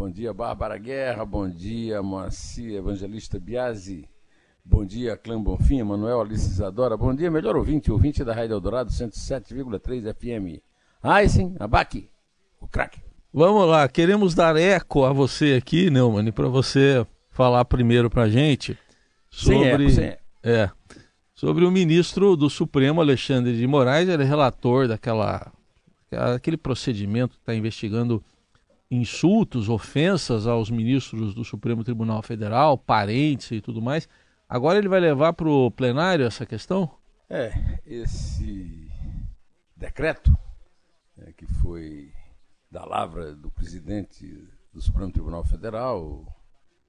Bom dia, Bárbara Guerra. Bom dia, Moacir Evangelista Biasi. Bom dia, Clã Bonfim, Manuel Alice Isadora. Bom dia, melhor ouvinte, ouvinte da Rádio Eldorado 107,3 FM. Aysen, Abac, o craque. Vamos lá, queremos dar eco a você aqui, Neumann, para você falar primeiro para a gente sobre, sem eco, sem. É, sobre o ministro do Supremo, Alexandre de Moraes, ele é relator daquela, aquele procedimento que está investigando insultos, ofensas aos ministros do Supremo Tribunal Federal, parentes e tudo mais. Agora ele vai levar para o plenário essa questão? É, esse decreto é, que foi da lavra do presidente do Supremo Tribunal Federal,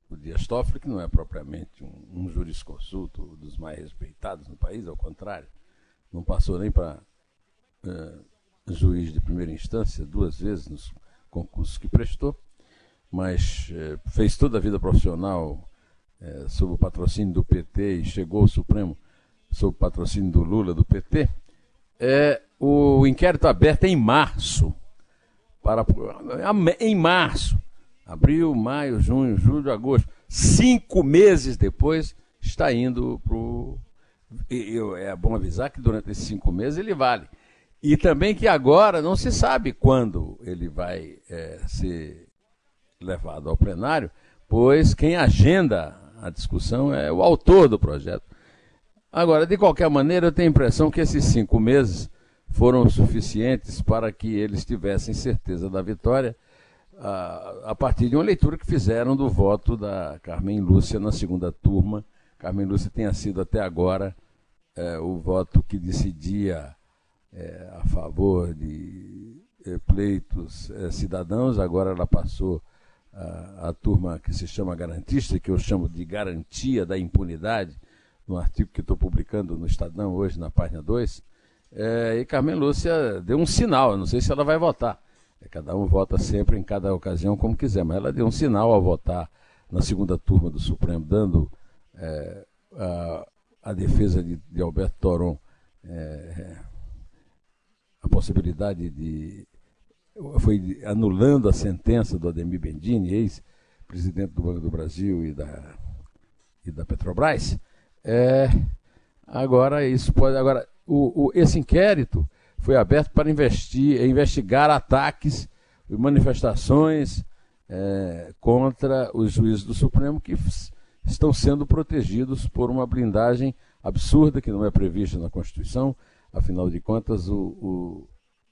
o Dias Toffoli, que não é propriamente um, um jurisconsulto dos mais respeitados no país, ao contrário, não passou nem para uh, juiz de primeira instância duas vezes nos concursos que prestou, mas uh, fez toda a vida profissional uh, sob o patrocínio do PT e chegou ao Supremo sob o patrocínio do Lula, do PT. É, o inquérito aberto é em março, para, em março Abril, maio, junho, julho, agosto. Cinco meses depois, está indo para o. É bom avisar que durante esses cinco meses ele vale. E também que agora não se sabe quando ele vai é, ser levado ao plenário, pois quem agenda a discussão é o autor do projeto. Agora, de qualquer maneira, eu tenho a impressão que esses cinco meses foram suficientes para que eles tivessem certeza da vitória a, a partir de uma leitura que fizeram do voto da Carmen Lúcia na segunda turma. Carmen Lúcia tenha sido até agora é, o voto que decidia é, a favor de é, pleitos é, cidadãos, agora ela passou a, a, turma que se chama garantista, que eu chamo de garantia da impunidade, no artigo que estou publicando no Estadão hoje, na página 2. É, e Carmen Lúcia deu um sinal, não sei se ela vai votar é, cada um vota sempre em cada ocasião como quiser, mas ela deu um sinal ao votar na segunda turma do Supremo, dando é, a, a, defesa de, de Alberto Toron é, a possibilidade de. Foi anulando a sentença do Ademir Bendini, ex-presidente do Banco do Brasil e da, e da Petrobras. É, agora, isso pode. Agora, o, o, esse inquérito foi aberto para investir, investigar ataques e manifestações é, contra os juízes do Supremo que estão sendo protegidos por uma blindagem absurda que não é prevista na Constituição. Afinal de contas, o, o,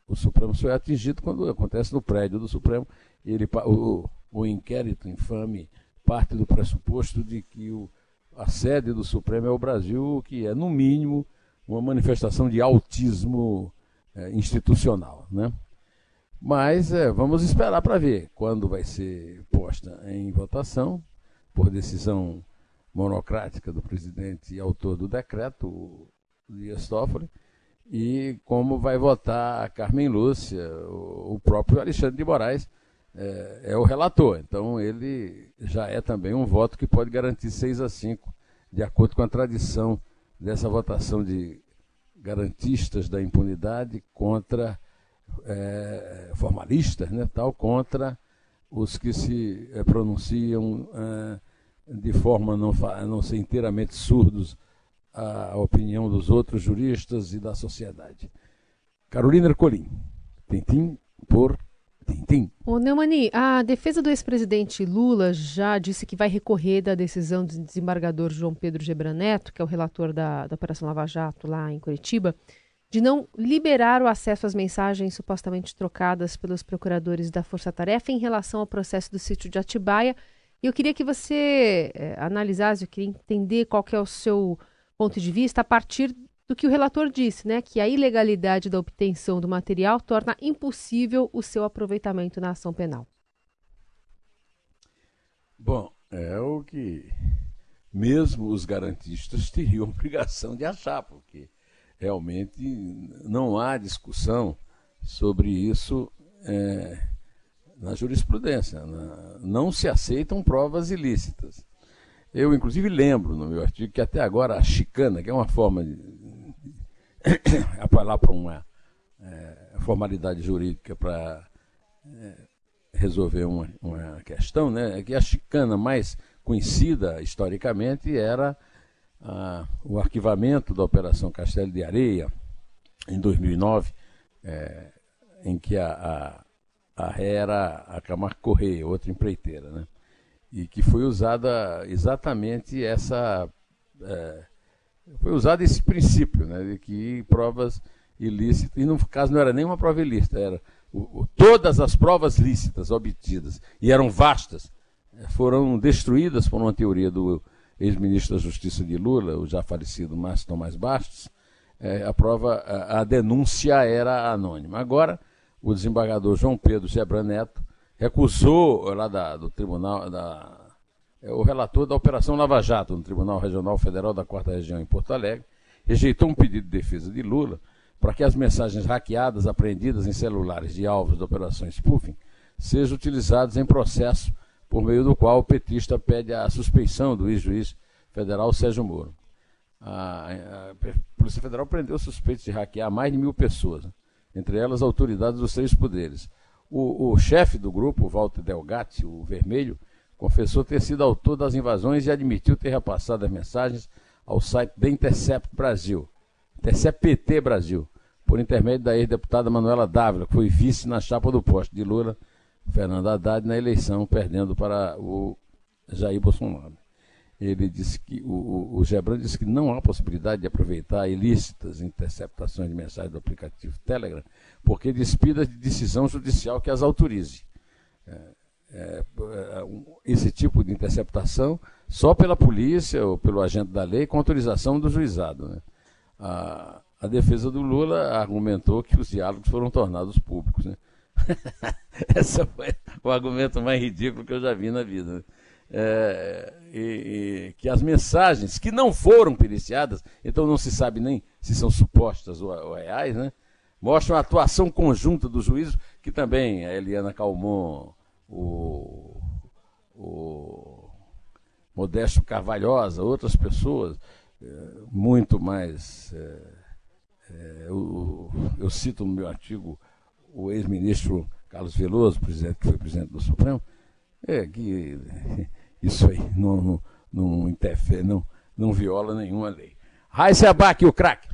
o Supremo só é atingido quando acontece no prédio do Supremo. Ele, o, o inquérito infame parte do pressuposto de que o, a sede do Supremo é o Brasil, que é, no mínimo, uma manifestação de autismo é, institucional. Né? Mas é, vamos esperar para ver quando vai ser posta em votação, por decisão monocrática do presidente e autor do decreto, Dias Toffoli, e como vai votar a Carmen Lúcia, o, próprio Alexandre de Moraes é, é, o relator. Então ele já é também um voto que pode garantir 6 a 5, de acordo com a tradição dessa votação de garantistas da impunidade contra é, formalistas, né, tal, contra os que se é, pronunciam é, de forma não, a não ser inteiramente surdos à opinião dos outros juristas e da sociedade. Carolina Ercolim, Tintim por Tintim. Ô Neumani, a defesa do ex-presidente Lula já disse que vai recorrer da decisão do desembargador João Pedro Gebran Neto, que é o relator da, da Operação Lava Jato lá em Curitiba, de não liberar o acesso às mensagens supostamente trocadas pelos procuradores da Força Tarefa em relação ao processo do sítio de Atibaia. Eu queria que você é, analisasse, eu queria entender qual que é o seu ponto de vista a partir do que o relator disse, né, que a ilegalidade da obtenção do material torna impossível o seu aproveitamento na ação penal. Bom, é o que mesmo os garantistas teriam obrigação de achar, porque realmente não há discussão sobre isso é, na jurisprudência. Na, não se aceitam provas ilícitas. Eu, inclusive, lembro no meu artigo que até agora a chicana, que é uma forma de, apelar para uma é, formalidade jurídica para é, resolver uma, uma, questão, né, é que a chicana mais conhecida historicamente era o arquivamento da Operação Castelo de Areia, em 2009, é, em que a, a, a ré era a Camargo Correia, outra empreiteira, né? E que foi usada exatamente essa. É, foi usado esse princípio, né, de que provas ilícitas, e no caso não era nem uma prova ilícita, era o, o, todas as provas lícitas obtidas, e eram vastas, é, foram destruídas por uma teoria do ex-ministro da Justiça de Lula, o já falecido Márcio Tomás Bastos, é, a prova, a, a, denúncia era anônima. Agora, o desembargador João Pedro Zebra Neto recusou lá da, do tribunal, da, é, o relator da Operação Lava Jato, no Tribunal Regional Federal da Quarta Região em Porto Alegre, rejeitou um pedido de defesa de Lula para que as mensagens hackeadas apreendidas em celulares de alvos da Operação Spoofing sejam utilizadas em processo por meio do qual o petista pede a suspeição do ex-juiz federal Sérgio Moro. A, a, Polícia Federal prendeu suspeitos de hackear mais de mil pessoas, né? entre elas autoridades dos três poderes. O, o chefe do grupo, Walter Delgatti, o Vermelho, confessou ter sido autor das invasões e admitiu ter repassado as mensagens ao site da Intercept Brasil, Intercept PT Brasil, por intermédio da ex-deputada Manuela Dávila, que foi vice na chapa do poste de Lula Fernando Haddad na eleição, perdendo para o Jair Bolsonaro. Ele disse que o, o Gebran disse que não há possibilidade de aproveitar ilícitas interceptações de mensagens do aplicativo Telegram, porque despida de decisão judicial que as autorize. É, é, é esse tipo de interceptação só pela polícia ou pelo agente da lei com autorização do juizado. Né? A, a defesa do Lula argumentou que os diálogos foram tornados públicos. Né? Esse foi o argumento mais ridículo que eu já vi na vida. Né? É, e, e, que as mensagens que não foram periciadas, então não se sabe nem se são supostas ou, ou reais, né? mostram a atuação conjunta do juízo, que também a Eliana Calmon, o, o Modesto Carvalhosa, outras pessoas, é, muito mais. É, é, eu, eu cito no meu artigo o ex-ministro Carlos Veloso, presidente, que foi presidente do Supremo, é que isso aí não, não, não interfere, não, não viola nenhuma lei. Raíssa Abac, o craque.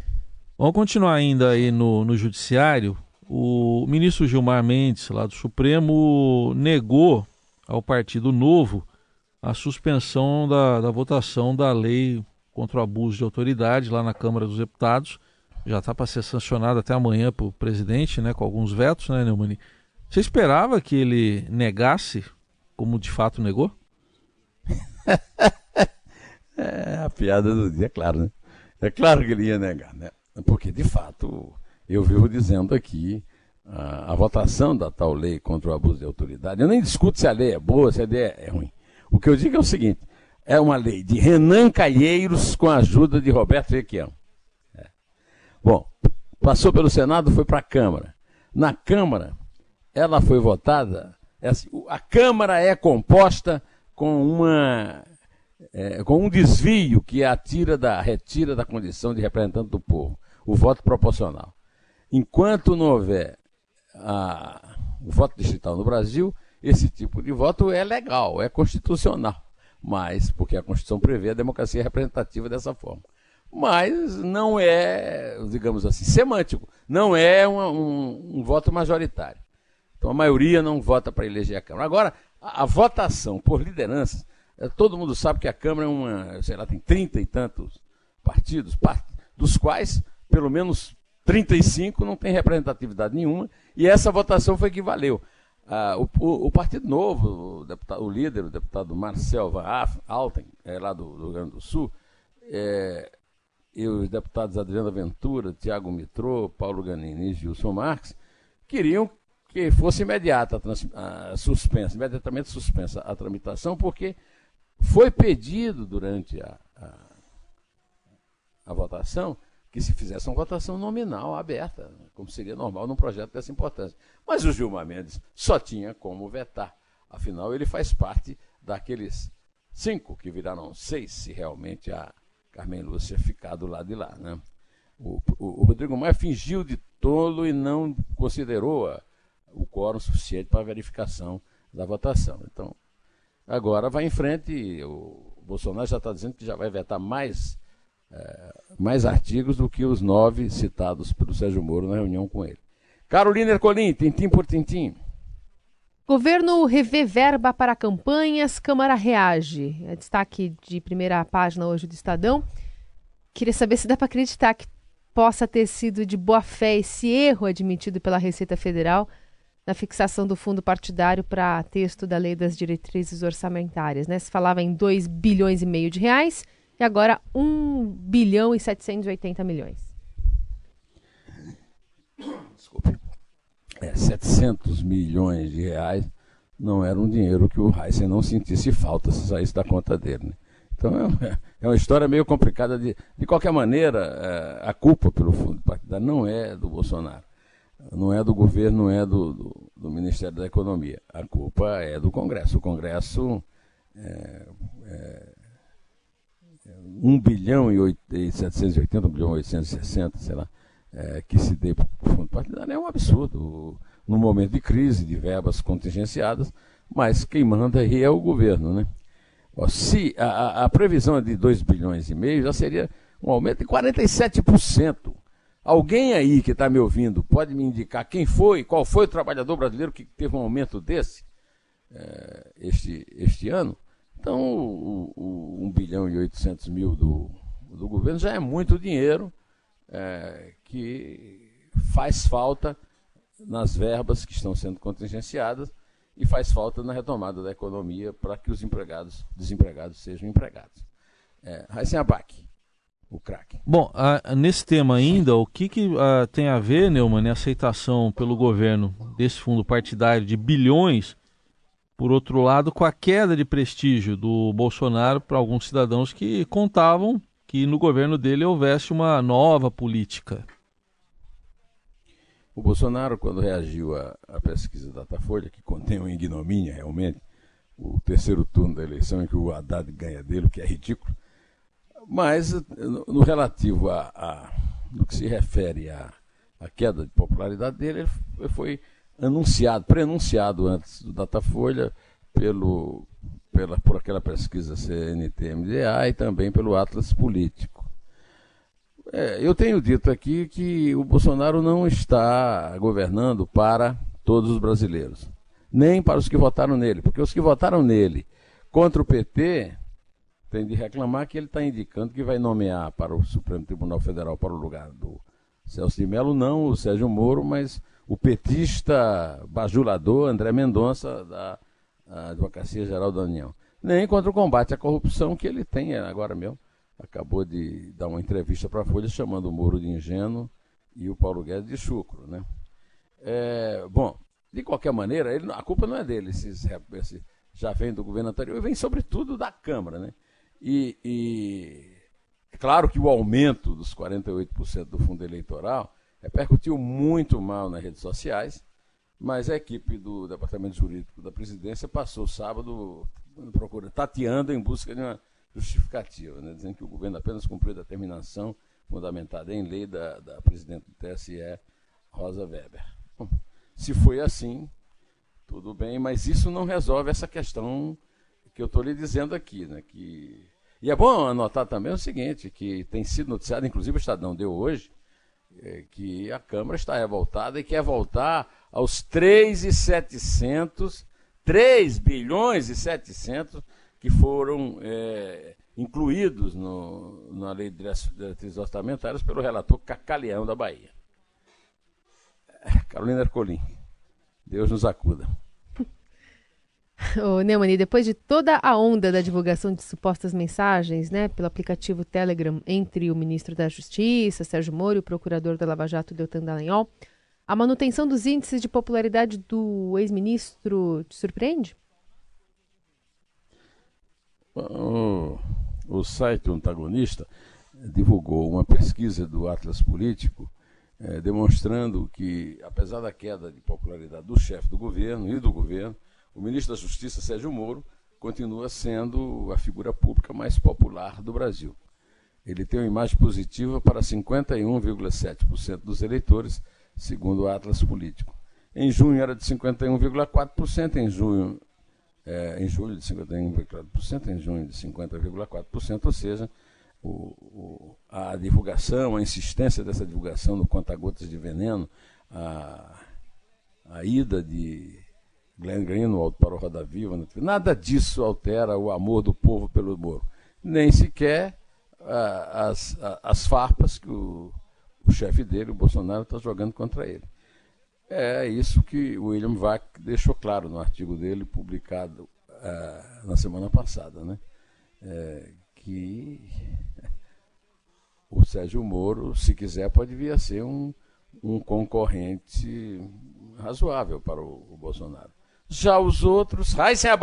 Vamos continuar ainda aí no, no judiciário. O ministro Gilmar Mendes, lá do Supremo, negou ao Partido Novo a suspensão da, da votação da lei contra o abuso de autoridade lá na Câmara dos Deputados já está para ser sancionado até amanhã para o presidente, né, com alguns vetos, né, Neumani? Você esperava que ele negasse, como de fato negou? é a piada do dia, é claro, né? É claro que ele ia negar, né? Porque, de fato, eu vivo dizendo aqui a, a votação da tal lei contra o abuso de autoridade. Eu nem discuto se a lei é boa, se a lei é, é ruim. O que eu digo é o seguinte: é uma lei de Renan Calheiros com a ajuda de Roberto Requião. Bom, passou pelo Senado, foi para a Câmara. Na Câmara, ela foi votada. É assim, a Câmara é composta com uma é, com um desvio que a da retira da condição de representante do povo, o voto proporcional. Enquanto não houver a, o voto distrital no Brasil, esse tipo de voto é legal, é constitucional, mas porque a Constituição prevê a democracia representativa dessa forma mas não é, digamos assim, semântico. Não é um, um, voto majoritário. Então a maioria não vota para eleger a Câmara. Agora, a, votação por lideranças, é, todo mundo sabe que a Câmara é uma, sei lá, tem trinta e tantos partidos, part, dos quais pelo menos 35 não tem representatividade nenhuma, e essa votação foi que valeu. Ah, o, o, Partido Novo, o, deputado, o líder, o deputado Marcel Van Alten, é, lá do, do Rio Grande do Sul, é, e os deputados Adriana Ventura, Tiago Mitrô, Paulo Ganini e Gilson Marques, queriam que fosse imediata a, suspensa, imediatamente suspensa a tramitação, porque foi pedido durante a, a, a votação que se fizesse uma votação nominal aberta, como seria normal num projeto dessa importância. Mas o Gilmar Mendes só tinha como vetar. Afinal, ele faz parte daqueles cinco que viraram seis, se realmente a Carmen Lúcia ficar do lado de lá. Né? O, o, o Rodrigo Maia fingiu de tolo e não considerou a, o quórum suficiente para a verificação da votação. Então, agora vai em frente. O Bolsonaro já está dizendo que já vai vetar mais é, mais artigos do que os nove citados pelo Sérgio Moro na reunião com ele. Carolina Ercolim, tintim por tintim. Governo revê verba para campanhas, Câmara reage. É destaque de primeira página hoje do Estadão. Queria saber se dá para acreditar que possa ter sido de boa fé esse erro admitido pela Receita Federal na fixação do fundo partidário para texto da Lei das Diretrizes Orçamentárias. Né? Se falava em 2 bilhões e meio de reais, e agora 1 bilhão e 780 milhões. Desculpe. É, 700 milhões de reais não era um dinheiro que o Heisen não sentisse falta se saísse da conta dele. Né? Então é, é uma história meio complicada. De, de qualquer maneira, é, a culpa pelo fundo partidário não é do Bolsonaro, não é do governo, não é do, do, do Ministério da Economia. A culpa é do Congresso. O Congresso é, é 1 bilhão e 780, 1 bilhão e 860, sei lá, é, que se dê para o fundo partidário é um absurdo. No momento de crise, de verbas contingenciadas, mas quem manda aí é o governo, né? Se a, a previsão é de 2 bilhões e meio, já seria um aumento de 47%. Alguém aí que está me ouvindo pode me indicar quem foi, qual foi o trabalhador brasileiro que teve um aumento desse é, este, este ano? Então, o, o 1 bilhão e 800 mil do, do governo já é muito dinheiro é, que faz falta nas verbas que estão sendo contingenciadas e faz falta na retomada da economia para que os empregados, desempregados sejam empregados. É, Raíssen Abac, o. Bom, nesse tema ainda, o que, que tem a ver, Neumann, a aceitação pelo governo desse fundo partidário de bilhões por outro lado, com a queda de prestígio do Bolsonaro para alguns cidadãos que contavam que no governo dele houvesse uma nova política. O Bolsonaro, quando reagiu à, à pesquisa Datafolha, que contém uma ignomínia realmente, o terceiro turno da eleição em que o Haddad ganha dele, o que é ridículo, mas no, no relativo a, a, no que se refere à, à queda de popularidade dele, ele foi anunciado, prenunciado antes do Datafolha pelo, pela, por aquela pesquisa CNT-MDA e também pelo Atlas Político. É, eu tenho dito aqui que o Bolsonaro não está governando para todos os brasileiros, nem para os que votaram nele, porque os que votaram nele contra o PT têm de reclamar que ele está indicando que vai nomear para o Supremo Tribunal Federal para o lugar do Celso de Mello, não o Sérgio Moro, mas o petista bajulador André Mendonça, da Advocacia Geral da União. Nem contra o combate à corrupção que ele tem agora mesmo. Acabou de dar uma entrevista para a Folha chamando o Moro de ingênuo e o Paulo Guedes de chucro. Né? É, bom, de qualquer maneira, ele, a culpa não é dele, esses, esse, já vem do governo anterior, vem sobretudo da Câmara. Né? E, e é claro que o aumento dos 48% do fundo eleitoral repercutiu muito mal nas redes sociais, mas a equipe do Departamento Jurídico da Presidência passou sábado procura, tateando em busca de uma justificativa, né, dizendo que o governo apenas cumpriu a determinação fundamentada em lei da, da presidente do TSE, Rosa Weber. Bom, se foi assim, tudo bem, mas isso não resolve essa questão que eu estou lhe dizendo aqui. Né, que... E é bom anotar também o seguinte, que tem sido noticiado, inclusive o Estadão deu hoje, é, que a Câmara está revoltada e quer voltar aos 3,700, 3 bilhões e 700 que foram é, incluídos no, na Lei de Diretrizes Orçamentárias pelo relator Cacaleão da Bahia. Carolina Ercolim, Deus nos acuda. Ô, Neumani, depois de toda a onda da divulgação de supostas mensagens, né, pelo aplicativo Telegram entre o ministro da Justiça, Sérgio Moro, e o procurador da Lava Jato, Deltan Dallagnol, A manutenção dos índices de popularidade do ex-ministro te surpreende? O, o site Antagonista divulgou uma pesquisa do Atlas Político é, demonstrando que, apesar da queda de popularidade do chefe do governo e do governo, o ministro da Justiça, Sérgio Moro, continua sendo a figura pública mais popular do Brasil. Ele tem uma imagem positiva para 51,7% dos eleitores, segundo o Atlas Político. Em junho era de 51,4%, em junho, é, em julho de 51,4%, em junho de 50,4%, ou seja, o, o, a divulgação, a insistência dessa divulgação no conta-gotas de veneno, a, a ida de Glenn Greenwald para o Roda Viva, nada disso altera o amor do povo pelo Moro. Nem sequer as, as farpas que o, o chefe dele, o Bolsonaro, está jogando contra ele. É isso que o William Vac deixou claro no artigo dele, publicado uh, na semana passada, né? É, que o Sérgio Moro, se quiser, pode vir a ser um, um concorrente razoável para o, o Bolsonaro. Já os outros, Raíssa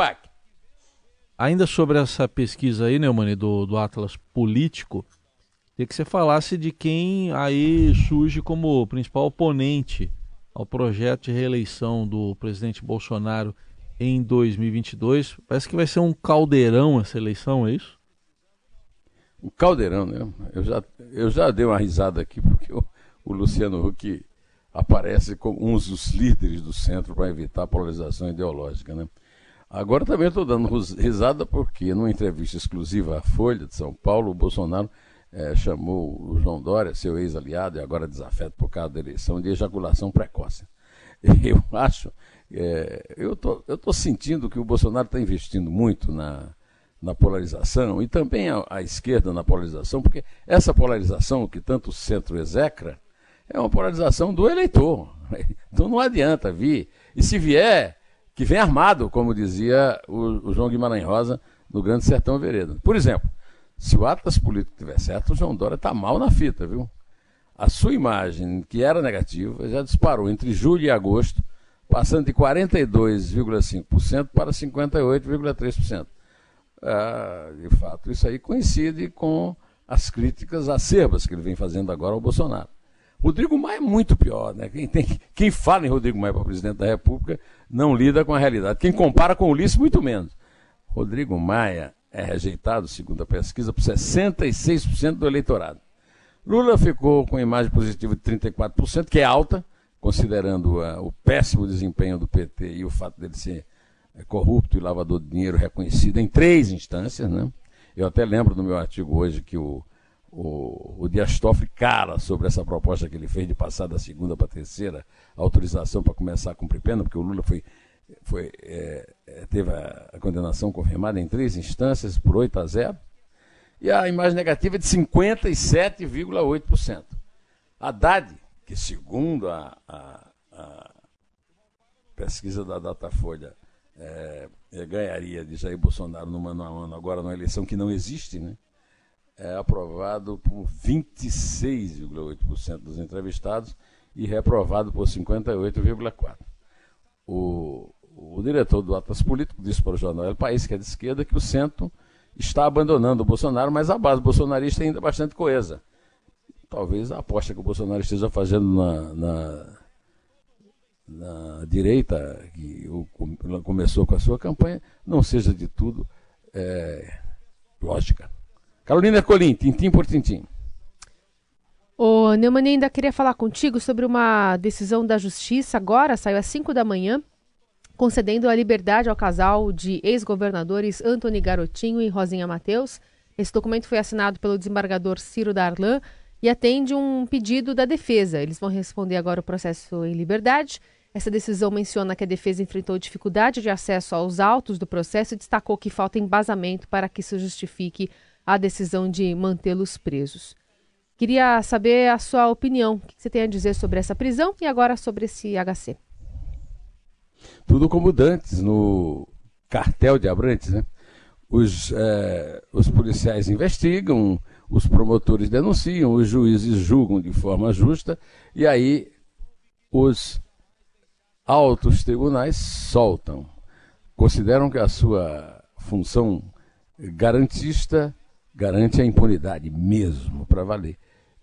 Ainda sobre essa pesquisa aí, Neumani, do, do Atlas Político, queria que você falasse de quem aí surge como principal oponente ao projeto de reeleição do presidente Bolsonaro em 2022. Parece que vai ser um caldeirão essa eleição, é isso? Um caldeirão, né? Eu já, eu já dei uma risada aqui, porque o, o Luciano Huck aparece como um dos líderes do centro para evitar a polarização ideológica, né? Agora também estou dando risada porque, numa entrevista exclusiva à Folha de São Paulo, o Bolsonaro é, chamou o João Dória, seu ex-aliado e agora desafeto por causa da eleição, de ejaculação precoce. Eu acho, é, eu tô, estou sentindo que o Bolsonaro está investindo muito na, na polarização e também a, a, esquerda na polarização, porque essa polarização que tanto o centro execra é uma polarização do eleitor. Então não adianta vir. E se vier, que vem armado, como dizia o, o João Guimarães Rosa no Grande Sertão Veredas. Por exemplo, se o Atlas político tiver certo, o João Dória está mal na fita, viu? A sua imagem, que era negativa, já disparou entre julho e agosto, passando de 42,5% para 58,3%. Ah, de fato, isso aí coincide com as críticas acerbas que ele vem fazendo agora ao Bolsonaro. Rodrigo Maia é muito pior, né? Quem, tem, quem fala em Rodrigo Maia para presidente da República não lida com a realidade. Quem compara com o Ulisses, muito menos. Rodrigo Maia é rejeitado, segundo a pesquisa, por 66% do eleitorado. Lula ficou com imagem positiva de 34%, que é alta, considerando uh, o péssimo desempenho do PT e o fato dele ser uh, corrupto e lavador de dinheiro reconhecido em três instâncias. Né? Eu até lembro no meu artigo hoje que o, o, o Dias Toffoli cala sobre essa proposta que ele fez de passar da segunda para a terceira autorização para começar a cumprir pena, porque o Lula foi foi, é, é, teve a, a, condenação confirmada em três instâncias por 8 a 0. E a imagem negativa é de 57,8%. Haddad, que segundo a, a, a pesquisa da Datafolha, é, é, ganharia de Jair Bolsonaro no mano a mano, agora numa eleição que não existe, né? É aprovado por 26,8% dos entrevistados e reprovado por 58,4%. O, o diretor do Atlas Político disse para o jornal El País, que é de esquerda, que o centro está abandonando o Bolsonaro, mas a base bolsonarista é ainda bastante coesa. Talvez a aposta que o Bolsonaro esteja fazendo na, na, na direita, que começou com a sua campanha, não seja de tudo é, lógica. Carolina Colim, tintim por tintim. O Neumann ainda queria falar contigo sobre uma decisão da Justiça agora, saiu às 5 da manhã, concedendo a liberdade ao casal de ex-governadores Antony Garotinho e Rosinha Mateus. Esse documento foi assinado pelo desembargador Ciro Darlan e atende um pedido da defesa. Eles vão responder agora o processo em liberdade. Essa decisão menciona que a defesa enfrentou dificuldade de acesso aos autos do processo e destacou que falta embasamento para que se justifique a decisão de mantê-los presos. Queria saber a sua opinião, o que você tem a dizer sobre essa prisão e agora sobre esse HC. Tudo como dantes no cartel de Abrantes, né? Os, é, os policiais investigam, os promotores denunciam, os juízes julgam de forma justa, e aí os altos tribunais soltam. Consideram que a sua função garantista garante a impunidade mesmo, para valer.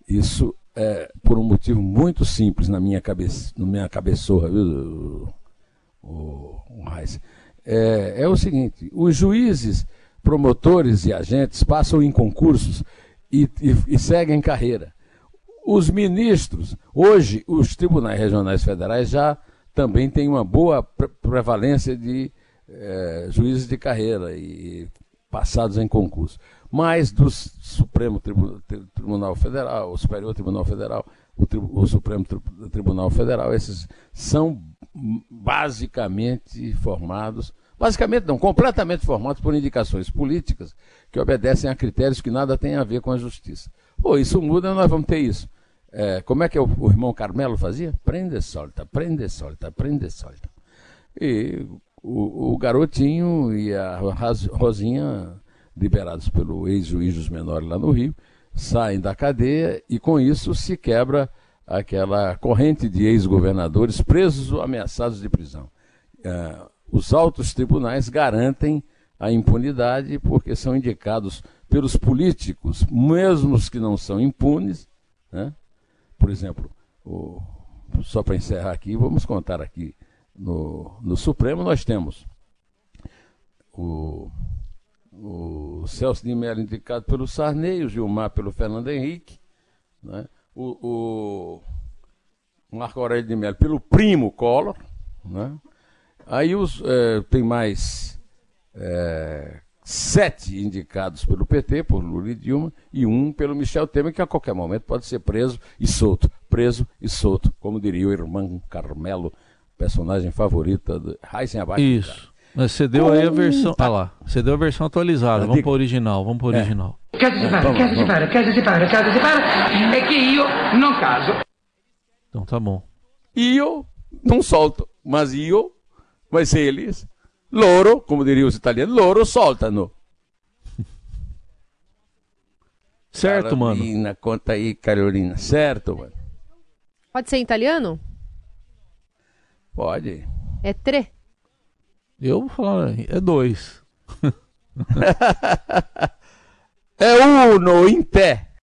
Isso é por um motivo muito simples na minha cabeça, na minha cabeçorra, viu, o, o, o é, é o seguinte: os juízes, promotores e agentes passam em concursos e, e, e seguem carreira. Os ministros, hoje, os tribunais regionais federais já também têm uma boa prevalência de é, juízes de carreira e passados em concurso. Mas do Supremo Tribunal Federal, o Superior Tribunal Federal, o, o Supremo Tribunal Federal, esses são basicamente formados, basicamente não, completamente formados por indicações políticas que obedecem a critérios que nada têm a ver com a justiça. Pô, isso muda, nós vamos ter isso. É, como é que o, o, irmão Carmelo fazia? Prende, solta, prende, solta, prende, solta. E o, o garotinho e a Rosinha, liberados pelo ex-juiz dos menores lá no Rio, saem da cadeia e com isso se quebra aquela corrente de ex-governadores presos ou ameaçados de prisão. Uh, os altos tribunais garantem a impunidade porque são indicados pelos políticos, mesmo os que não são impunes. Né? Por exemplo, o, só para encerrar aqui, vamos contar aqui no, no Supremo, nós temos o, o Celso de Mello indicado pelo Sarney, o Gilmar pelo Fernando Henrique, né? o, o Marco Aurélio de Mello pelo primo Collor, né? aí os, é, tem mais é, sete indicados pelo PT, por Lula e Dilma, e um pelo Michel Temer, que a qualquer momento pode ser preso e solto. Preso e solto, como diria o irmão Carmelo, personagem favorita de Heisen Abaixo. Isso. Mas você deu aí a versão. Ah lá, você deu a versão atualizada. Vamos para original, vamos para original. É. Si para, caso si para, caso si para, caso si para, é que eu não caso. Então tá bom. Eu não solto, mas eu, mas eles, loro, como diriam os italianos, loro soltano. certo, Carolina, mano. Carolina, conta aí, Carolina. Certo, mano. Pode ser em italiano? Pode. É tre? Eu vou falar, é dois. é uno em pé.